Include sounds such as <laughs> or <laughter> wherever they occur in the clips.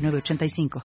8985.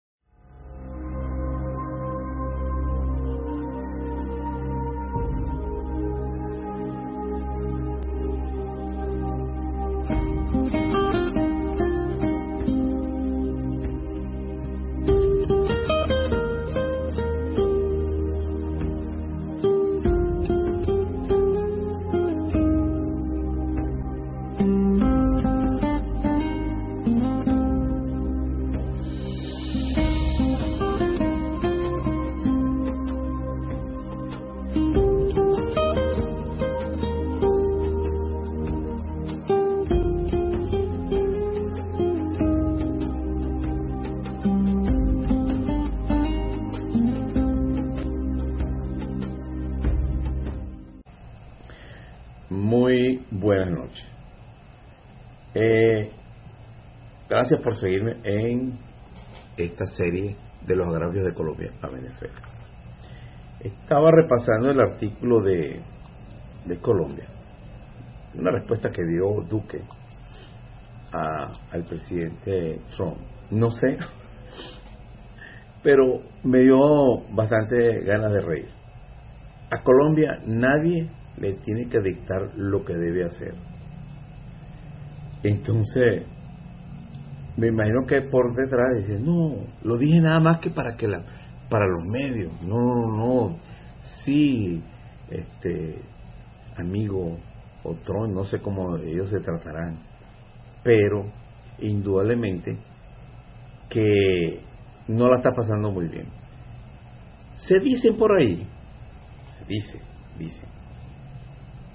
Gracias por seguirme en esta serie de los agravios de Colombia a Venezuela. Estaba repasando el artículo de, de Colombia, una respuesta que dio Duque al presidente Trump. No sé, pero me dio bastante ganas de reír. A Colombia nadie le tiene que dictar lo que debe hacer. Entonces, me imagino que por detrás dice, no, lo dije nada más que para que la, para los medios. No, no, no. Sí, este amigo o Trump, no sé cómo ellos se tratarán, pero indudablemente que no la está pasando muy bien. Se dicen por ahí, se dice, dice,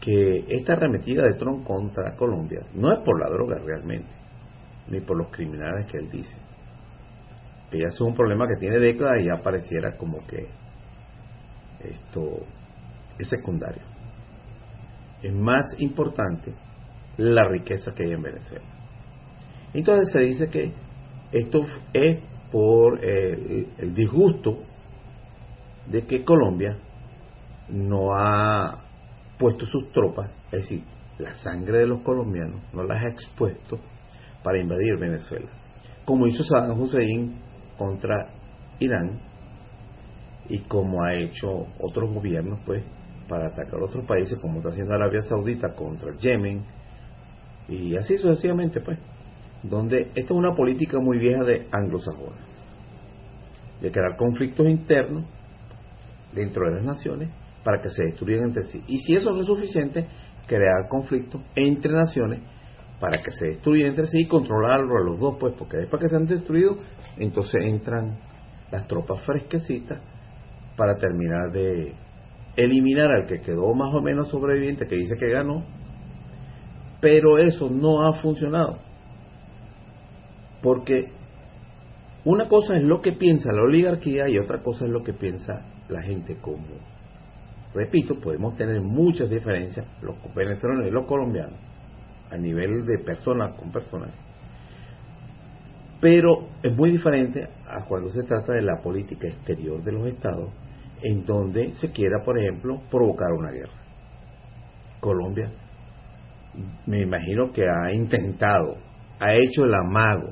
que esta arremetida de Trump contra Colombia no es por la droga realmente, ni por los criminales que él dice. Que ya es un problema que tiene décadas y ya pareciera como que esto es secundario. Es más importante la riqueza que hay en Venezuela. Entonces se dice que esto es por el, el disgusto de que Colombia no ha puesto sus tropas, es decir, la sangre de los colombianos no las ha expuesto para invadir Venezuela, como hizo Saddam Hussein contra Irán y como ha hecho otros gobiernos pues para atacar otros países como está haciendo Arabia Saudita contra Yemen y así sucesivamente pues donde esta es una política muy vieja de anglosajones de crear conflictos internos dentro de las naciones para que se destruyan entre sí. Y si eso no es suficiente, crear conflictos entre naciones para que se destruyan entre sí y controlarlo a los dos, pues, porque después que se han destruido, entonces entran las tropas fresquecitas para terminar de eliminar al que quedó más o menos sobreviviente, que dice que ganó, pero eso no ha funcionado. Porque una cosa es lo que piensa la oligarquía y otra cosa es lo que piensa la gente común. Repito, podemos tener muchas diferencias, los venezolanos y los colombianos, a nivel de personas con personas. Pero es muy diferente a cuando se trata de la política exterior de los estados, en donde se quiera, por ejemplo, provocar una guerra. Colombia, me imagino que ha intentado, ha hecho el amago,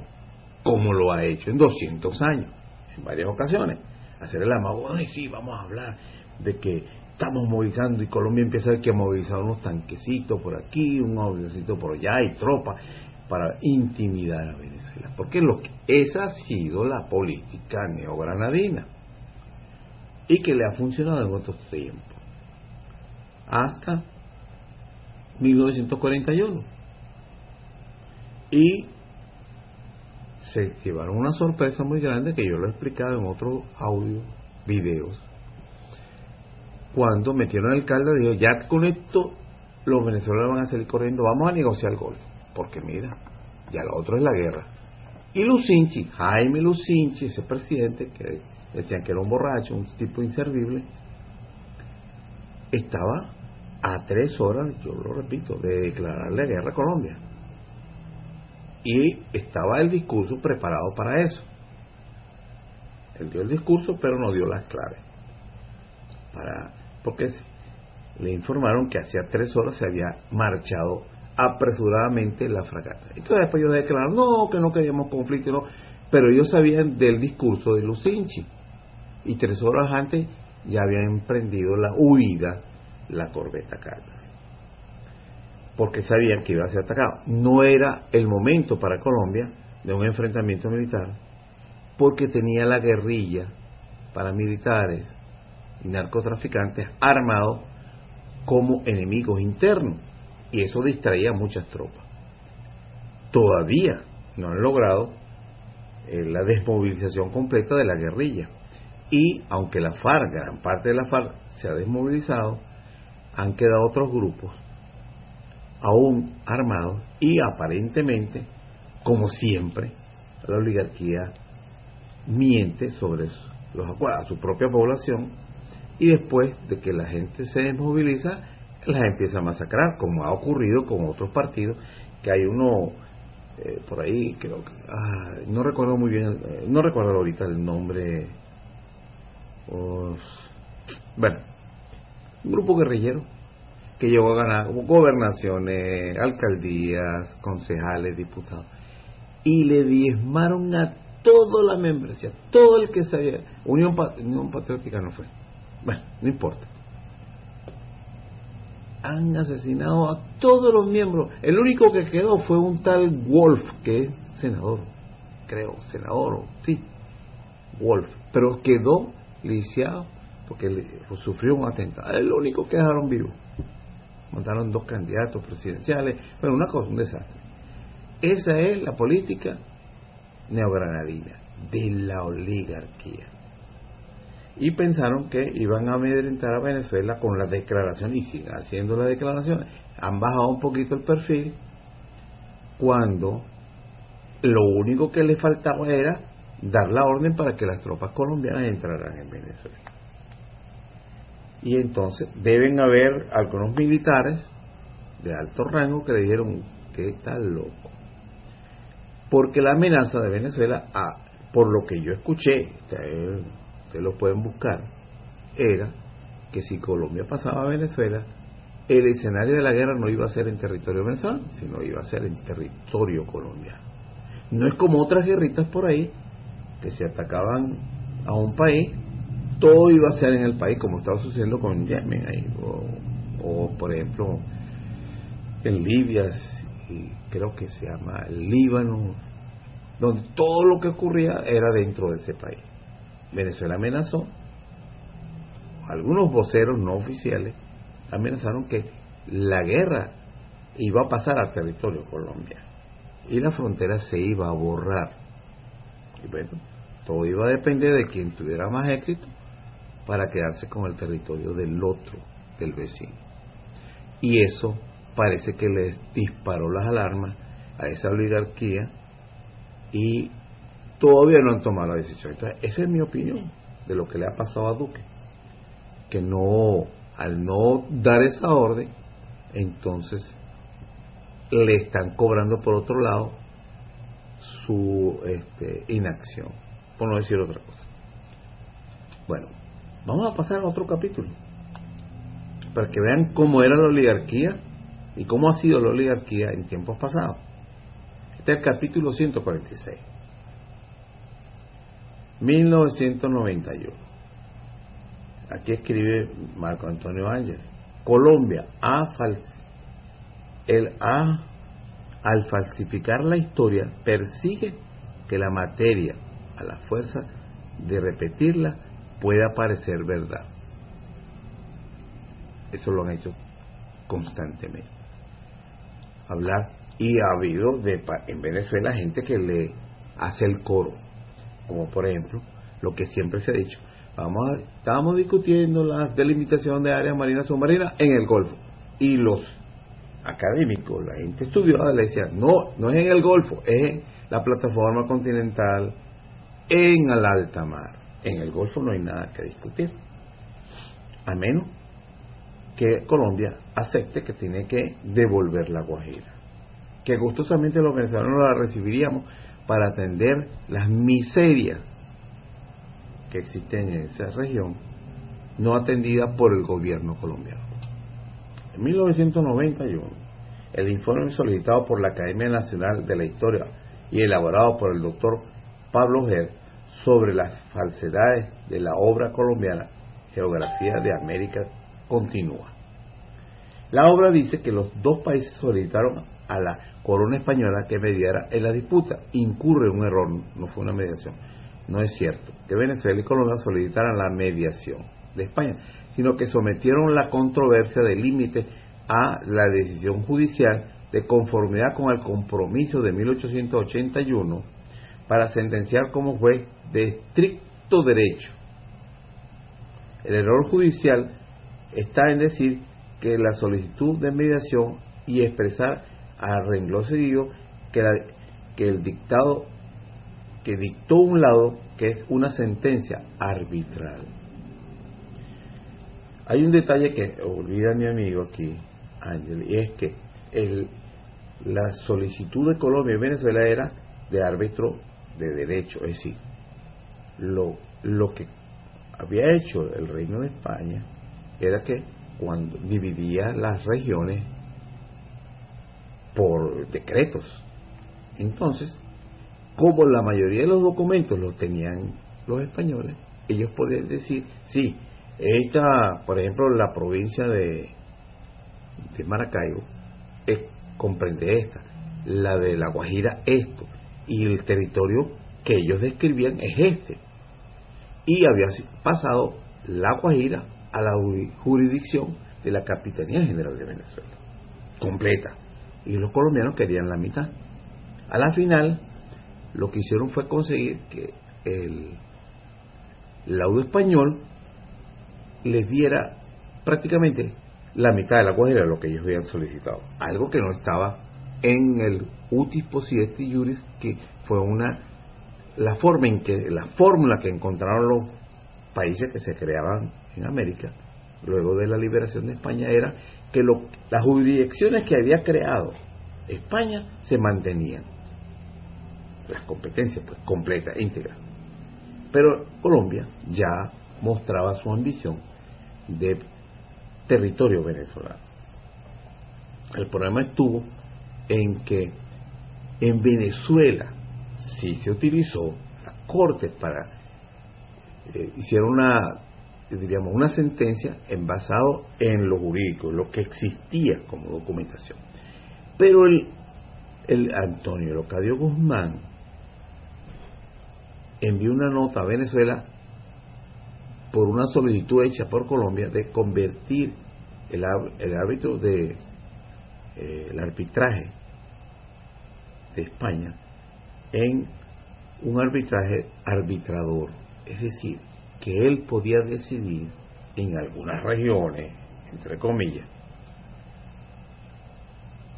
como lo ha hecho en 200 años, en varias ocasiones, hacer el amago, ay sí, vamos a hablar de que estamos movilizando y Colombia empieza a ver que movilizar unos tanquecitos por aquí, un avioncito por allá y tropas para intimidar a Venezuela. Porque lo que, esa ha sido la política neogranadina y que le ha funcionado en otros tiempos. Hasta 1941. Y se llevaron una sorpresa muy grande que yo lo he explicado en otros audio, videos. Cuando metieron al alcalde, dijo, ya con esto los venezolanos van a salir corriendo, vamos a negociar el golfo. Porque mira, ya lo otro es la guerra. Y Lucinchi, Jaime Lucinchi, ese presidente que decían que era un borracho, un tipo inservible, estaba a tres horas, yo lo repito, de declararle guerra a Colombia. Y estaba el discurso preparado para eso. Él dio el discurso, pero no dio las claves. Para, porque le informaron que hacía tres horas se había marchado apresuradamente la fragata. Entonces después ellos declararon, no, que no queríamos conflicto, no. pero ellos sabían del discurso de Lucinchi. Y tres horas antes ya habían emprendido la huida la corbeta Caldas. Porque sabían que iba a ser atacado. No era el momento para Colombia de un enfrentamiento militar, porque tenía la guerrilla paramilitares narcotraficantes armados como enemigos internos y eso distraía a muchas tropas. Todavía no han logrado eh, la desmovilización completa de la guerrilla y aunque la FARC, gran parte de la FARC se ha desmovilizado, han quedado otros grupos aún armados y aparentemente, como siempre, la oligarquía miente sobre los a su propia población y después de que la gente se desmoviliza, las empieza a masacrar, como ha ocurrido con otros partidos, que hay uno eh, por ahí, creo que, ah, no recuerdo muy bien, eh, no recuerdo ahorita el nombre, bueno, un grupo guerrillero que llegó a ganar gobernaciones, alcaldías, concejales, diputados, y le diezmaron a toda la membresía, todo el que sabía, Unión, Unión Patriótica no fue, bueno, no importa. Han asesinado a todos los miembros. El único que quedó fue un tal Wolf, que es senador, creo, senador, sí, Wolf, pero quedó lisiado porque sufrió un atentado. Es el único que dejaron vivo. Mataron dos candidatos presidenciales. Bueno, una cosa, un desastre. Esa es la política neogranadina de la oligarquía y pensaron que iban a amedrentar a Venezuela con la declaración y siguen haciendo la declaración. Han bajado un poquito el perfil cuando lo único que le faltaba era dar la orden para que las tropas colombianas entraran en Venezuela. Y entonces deben haber algunos militares de alto rango que le dijeron que está loco. Porque la amenaza de Venezuela, ah, por lo que yo escuché, lo pueden buscar, era que si Colombia pasaba a Venezuela, el escenario de la guerra no iba a ser en territorio venezolano, sino iba a ser en territorio colombiano. No es como otras guerritas por ahí, que se atacaban a un país, todo iba a ser en el país, como estaba sucediendo con Yemen ahí, o, por ejemplo en Libia, y creo que se llama Líbano, donde todo lo que ocurría era dentro de ese país. Venezuela amenazó, algunos voceros no oficiales amenazaron que la guerra iba a pasar al territorio colombiano y la frontera se iba a borrar. Y bueno, todo iba a depender de quien tuviera más éxito para quedarse con el territorio del otro, del vecino. Y eso parece que les disparó las alarmas a esa oligarquía y todavía no han tomado la decisión. Entonces, esa es mi opinión de lo que le ha pasado a Duque. Que no, al no dar esa orden, entonces le están cobrando por otro lado su este, inacción, por no decir otra cosa. Bueno, vamos a pasar a otro capítulo, para que vean cómo era la oligarquía y cómo ha sido la oligarquía en tiempos pasados. Este es el capítulo 146. 1991. Aquí escribe Marco Antonio Ángel. Colombia ha el A al falsificar la historia persigue que la materia a la fuerza de repetirla pueda parecer verdad. Eso lo han hecho constantemente. Hablar y ha habido de, en Venezuela gente que le hace el coro como por ejemplo lo que siempre se ha dicho. Vamos a, estamos discutiendo la delimitación de áreas marinas submarinas en el Golfo y los académicos, la gente estudiada le decía, no, no es en el Golfo, es en la plataforma continental, en el alta mar. En el Golfo no hay nada que discutir, a menos que Colombia acepte que tiene que devolver la Guajira, que gustosamente los venezolanos la recibiríamos para atender las miserias que existen en esa región, no atendida por el gobierno colombiano. En 1991, el informe solicitado por la Academia Nacional de la Historia y elaborado por el doctor Pablo Ger sobre las falsedades de la obra colombiana Geografía de América continúa. La obra dice que los dos países solicitaron a la corona española que mediara en la disputa. Incurre un error, no fue una mediación. No es cierto que Venezuela y Colombia solicitaran la mediación de España, sino que sometieron la controversia de límite a la decisión judicial de conformidad con el compromiso de 1881 para sentenciar como juez de estricto derecho. El error judicial está en decir que la solicitud de mediación y expresar a renglón seguido que, que el dictado que dictó un lado que es una sentencia arbitral. Hay un detalle que olvida mi amigo aquí, Ángel, y es que el, la solicitud de Colombia y Venezuela era de árbitro de derecho, es decir, lo, lo que había hecho el Reino de España era que cuando dividía las regiones por decretos. Entonces, como la mayoría de los documentos los tenían los españoles, ellos podían decir, sí, esta, por ejemplo, la provincia de, de Maracaibo comprende esta, la de La Guajira esto, y el territorio que ellos describían es este. Y había pasado La Guajira a la jurisdicción de la Capitanía General de Venezuela, completa. Y los colombianos querían la mitad. A la final, lo que hicieron fue conseguir que el laudo español les diera prácticamente la mitad de la Guajira de lo que ellos habían solicitado. Algo que no estaba en el utis possidetis juris, que fue una la forma en que la fórmula que encontraron los países que se creaban en América luego de la liberación de España era que lo, las jurisdicciones que había creado España se mantenían. Las competencias pues completas íntegras pero Colombia ya mostraba su ambición de territorio venezolano. El problema estuvo en que en Venezuela sí se utilizó las cortes para eh, hicieron una diríamos una sentencia en basado en lo jurídico, lo que existía como documentación. Pero el, el Antonio Locadio Guzmán envió una nota a Venezuela por una solicitud hecha por Colombia de convertir el, el árbitro de eh, el arbitraje de España en un arbitraje arbitrador, es decir, que él podía decidir en algunas regiones, entre comillas,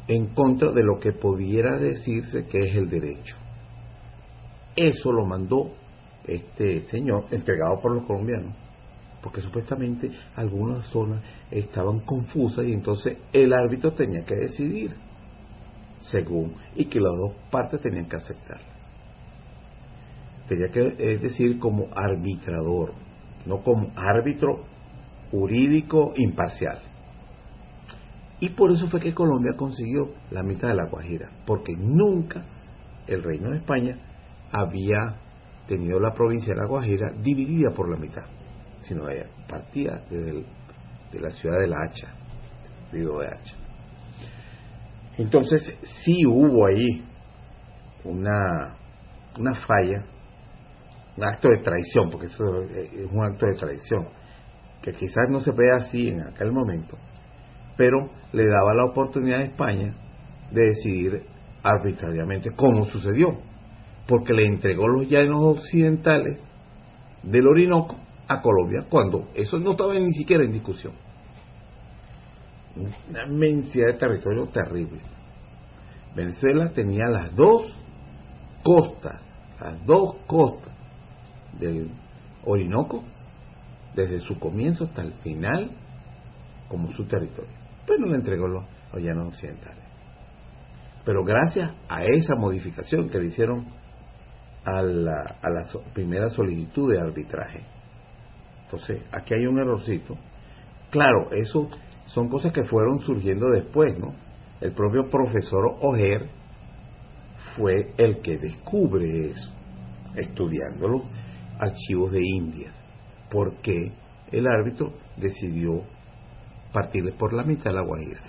en contra de lo que pudiera decirse que es el derecho. Eso lo mandó este señor, entregado por los colombianos, porque supuestamente algunas zonas estaban confusas y entonces el árbitro tenía que decidir según y que las dos partes tenían que aceptar tenía que decir como arbitrador, no como árbitro jurídico imparcial. Y por eso fue que Colombia consiguió la mitad de la Guajira, porque nunca el Reino de España había tenido la provincia de la Guajira dividida por la mitad, sino que partía desde de la ciudad de La Hacha, digo de Hacha. Entonces sí hubo ahí una, una falla un acto de traición, porque eso es un acto de traición, que quizás no se vea así en aquel momento, pero le daba la oportunidad a España de decidir arbitrariamente cómo sucedió, porque le entregó los llanos occidentales del Orinoco a Colombia, cuando eso no estaba ni siquiera en discusión. una inmensidad de territorio terrible. Venezuela tenía las dos costas, las dos costas del Orinoco, desde su comienzo hasta el final, como su territorio. Pues no le entregó los, los llanos occidentales. Pero gracias a esa modificación que le hicieron a la, a la primera solicitud de arbitraje. Entonces, aquí hay un errorcito. Claro, eso son cosas que fueron surgiendo después, ¿no? El propio profesor Oger fue el que descubre eso, estudiando los archivos de India, porque el árbitro decidió partirle por la mitad de la Guajira.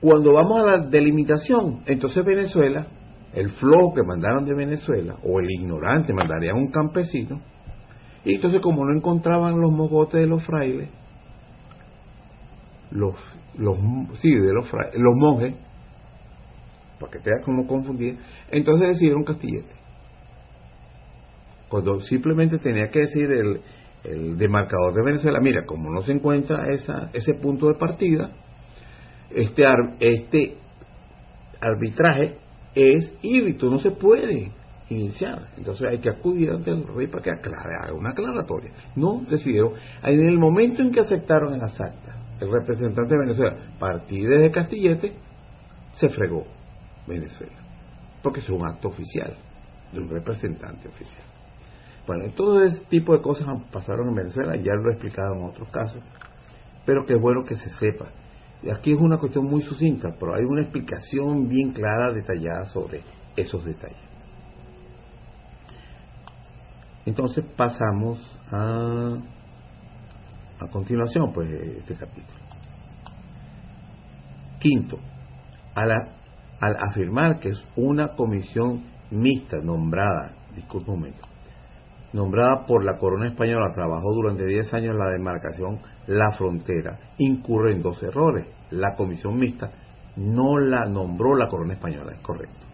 Cuando vamos a la delimitación, entonces Venezuela, el flow que mandaron de Venezuela, o el ignorante mandaría a un campesino, y entonces como no encontraban los mogotes de los frailes, los, los sí, de los, los monjes, para que te como confundir, entonces decidieron Castillete. Cuando simplemente tenía que decir el, el demarcador de Venezuela, mira, como no se encuentra esa, ese punto de partida, este, este arbitraje es híbrido, no se puede iniciar. Entonces hay que acudir ante el rey para que aclare, haga una aclaratoria. No decidieron, en el momento en que aceptaron en las actas, el representante de Venezuela, partir desde Castillete, se fregó Venezuela, porque es un acto oficial de un representante oficial. Bueno, todo ese tipo de cosas pasaron en Venezuela, ya lo he explicado en otros casos, pero que es bueno que se sepa. Y aquí es una cuestión muy sucinta, pero hay una explicación bien clara, detallada sobre esos detalles. Entonces pasamos a, a continuación, pues, este capítulo. Quinto, al, al afirmar que es una comisión mixta nombrada, disculpe un momento, nombrada por la corona española, trabajó durante 10 años la demarcación La Frontera, incurre en dos errores. La comisión mixta no la nombró la corona española, es correcto,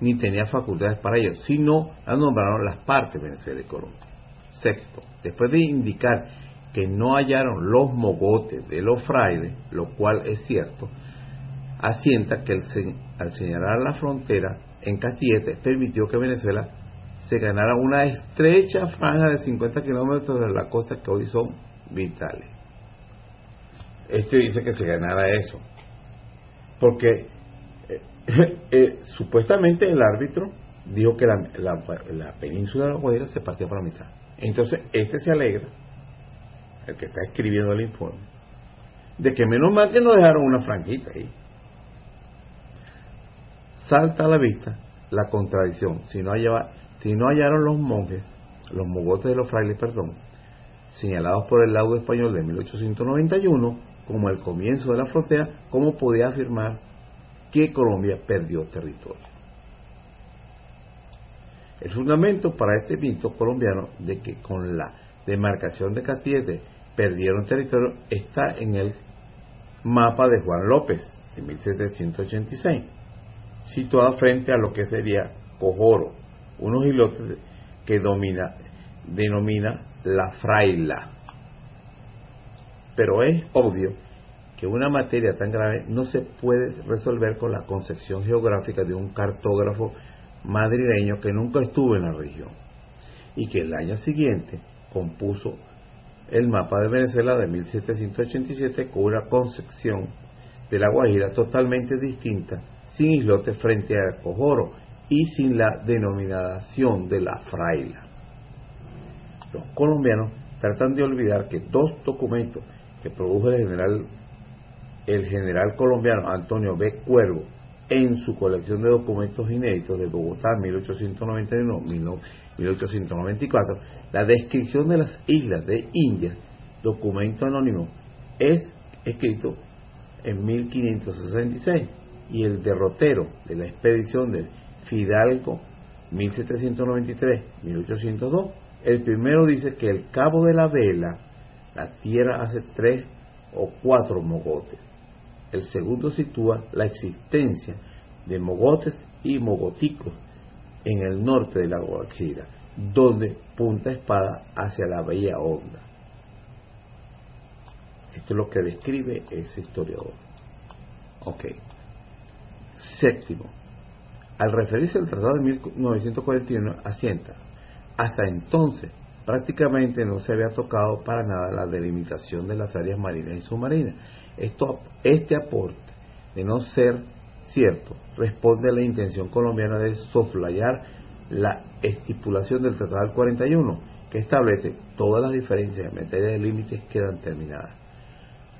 ni tenía facultades para ello, sino la nombraron las partes Venezuela y Colombia. Sexto, después de indicar que no hallaron los mogotes de los frailes, lo cual es cierto, asienta que al señalar la frontera en Castillete permitió que Venezuela se ganara una estrecha franja de 50 kilómetros de la costa que hoy son vitales. Este dice que se ganara eso, porque eh, <laughs> eh, supuestamente el árbitro dijo que la, la, península de la Guajira se partía por la mitad. Entonces, este se alegra, el que está escribiendo el informe, de que menos mal que no dejaron una franjita ahí. Salta a la vista la contradicción. Si no hallaba, si no hallaron los monjes, los mogotes de los frailes, perdón, señalados por el laudo español de 1891 como el comienzo de la frontera, ¿cómo podía afirmar que Colombia perdió territorio? El fundamento para este mito colombiano de que con la demarcación de Castillete perdieron territorio está en el mapa de Juan López de 1786, situado frente a lo que sería Cojoro, unos islotes que domina, denomina la fraila. Pero es obvio que una materia tan grave no se puede resolver con la concepción geográfica de un cartógrafo madrileño que nunca estuvo en la región y que el año siguiente compuso el mapa de Venezuela de 1787 con una concepción de la Guajira totalmente distinta, sin islotes frente a Cojoro y sin la denominación de la fraila. Los colombianos tratan de olvidar que dos documentos que produjo el general, el general colombiano Antonio B. Cuervo en su colección de documentos inéditos de Bogotá 1891-1894, la descripción de las islas de India, documento anónimo, es escrito en 1566 y el derrotero de la expedición de Fidalgo 1793-1802, el primero dice que el cabo de la vela, la tierra hace tres o cuatro mogotes. El segundo sitúa la existencia de mogotes y mogoticos en el norte de la Guajira, donde punta espada hacia la Bahía Honda. Esto es lo que describe ese historiador. Ok. Séptimo. Al referirse al Tratado de 1941, asienta. Hasta entonces, prácticamente no se había tocado para nada la delimitación de las áreas marinas y submarinas. Esto, este aporte, de no ser cierto, responde a la intención colombiana de soslayar la estipulación del Tratado del 41, que establece todas las diferencias en materia de límites quedan terminadas.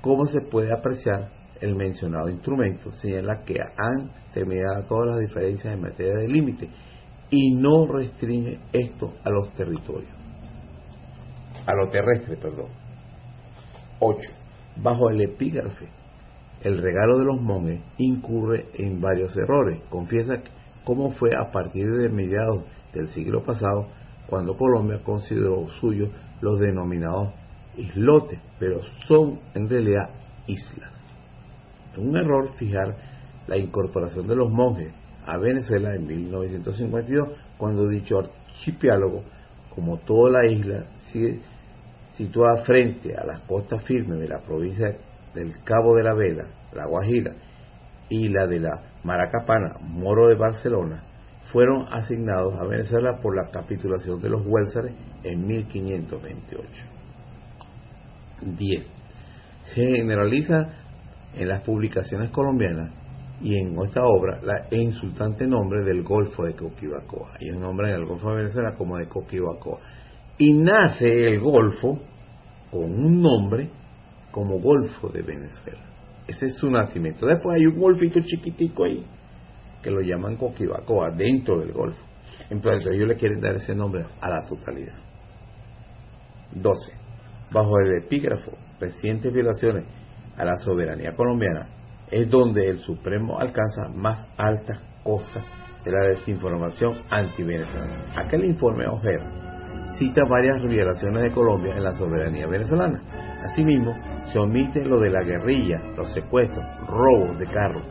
¿Cómo se puede apreciar el mencionado instrumento? Señala que han terminado todas las diferencias en materia de límites y no restringe esto a los territorios, a lo terrestre, perdón. 8. Bajo el epígrafe, el regalo de los monjes incurre en varios errores. Confiesa cómo fue a partir de mediados del siglo pasado cuando Colombia consideró suyos los denominados islotes, pero son en realidad islas. Un error fijar la incorporación de los monjes a Venezuela en 1952, cuando dicho archipiélago, como toda la isla, situada frente a las costas firmes de la provincia del Cabo de la Vela, la Guajira, y la de la Maracapana, Moro de Barcelona, fueron asignados a Venezuela por la capitulación de los Huélzares en 1528. 10. Se generaliza en las publicaciones colombianas y en esta obra la insultante nombre del Golfo de Coquibacoa. Nombre en el Golfo de Venezuela como de Coquibacoa. Y nace el Golfo con un nombre como Golfo de Venezuela. Ese es su nacimiento. Después hay un golfito chiquitico ahí que lo llaman Coquibacoa, dentro del Golfo. Entonces ellos le quieren dar ese nombre a la totalidad. 12. Bajo el epígrafo, recientes violaciones a la soberanía colombiana, es donde el Supremo alcanza más altas costas de la desinformación anti-venezolana. Aquel informe Ojeda cita varias violaciones de Colombia en la soberanía venezolana. Asimismo, se omite lo de la guerrilla, los secuestros, robos de carros,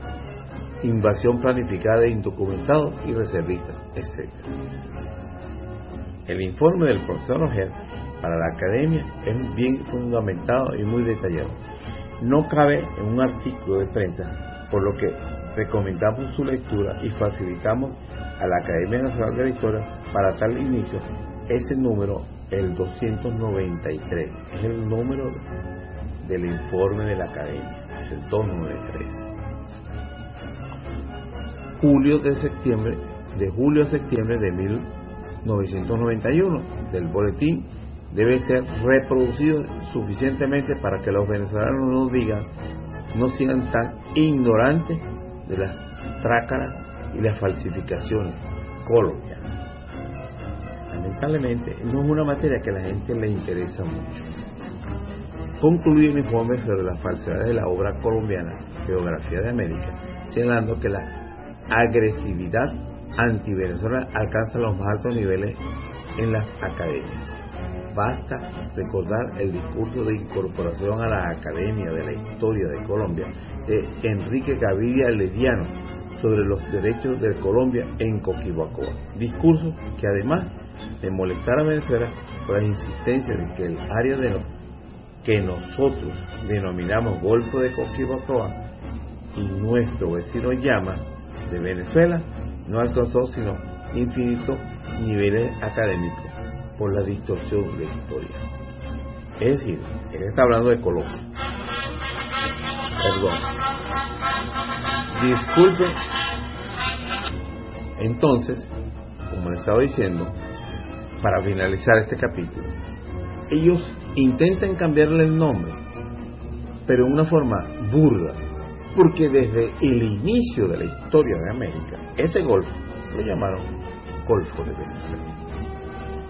invasión planificada de indocumentados y reservistas, etc. El informe del profesor Ojeda para la academia es bien fundamentado y muy detallado no cabe en un artículo de prensa, por lo que recomendamos su lectura y facilitamos a la Academia Nacional de la Historia para tal inicio ese número, el 293, es el número del informe de la Academia, es el 293. Julio de septiembre, de julio a septiembre de 1991, del boletín debe ser reproducido suficientemente para que los venezolanos no digan, no sean tan ignorantes de las trácaras y las falsificaciones colombianas. Lamentablemente no es una materia que a la gente le interesa mucho. Concluye mi informe sobre las falsedades de la obra colombiana Geografía de América, señalando que la agresividad anti-Venezuela alcanza los más altos niveles en las academias basta recordar el discurso de incorporación a la Academia de la Historia de Colombia de Enrique Gaviria Lediano sobre los derechos de Colombia en Coquibacoa. Discurso que además de molestar a Venezuela por la insistencia de que el área de que nosotros denominamos Golfo de Coquibacoa y nuestro vecino llama de Venezuela no alcanzó sino infinitos niveles académicos por la distorsión de la historia. Es decir, él está hablando de Colombia. Perdón. Disculpe. Entonces, como le estaba diciendo, para finalizar este capítulo, ellos intentan cambiarle el nombre, pero en una forma burda, porque desde el inicio de la historia de América, ese golfo lo llamaron Golfo de Venezuela.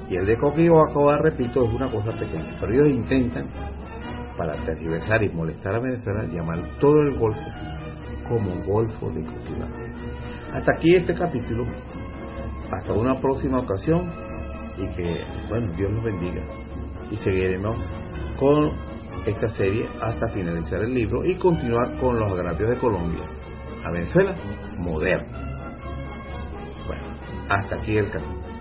Y el de Coquibacoa, repito, es una cosa pequeña. Pero ellos intentan, para tergiversar y molestar a Venezuela, llamar todo el Golfo como Golfo de Coquibacoa. Hasta aquí este capítulo. Hasta una próxima ocasión. Y que, bueno, Dios los bendiga. Y seguiremos con esta serie hasta finalizar el libro y continuar con los agravios de Colombia a Venezuela moderna. Bueno, hasta aquí el capítulo.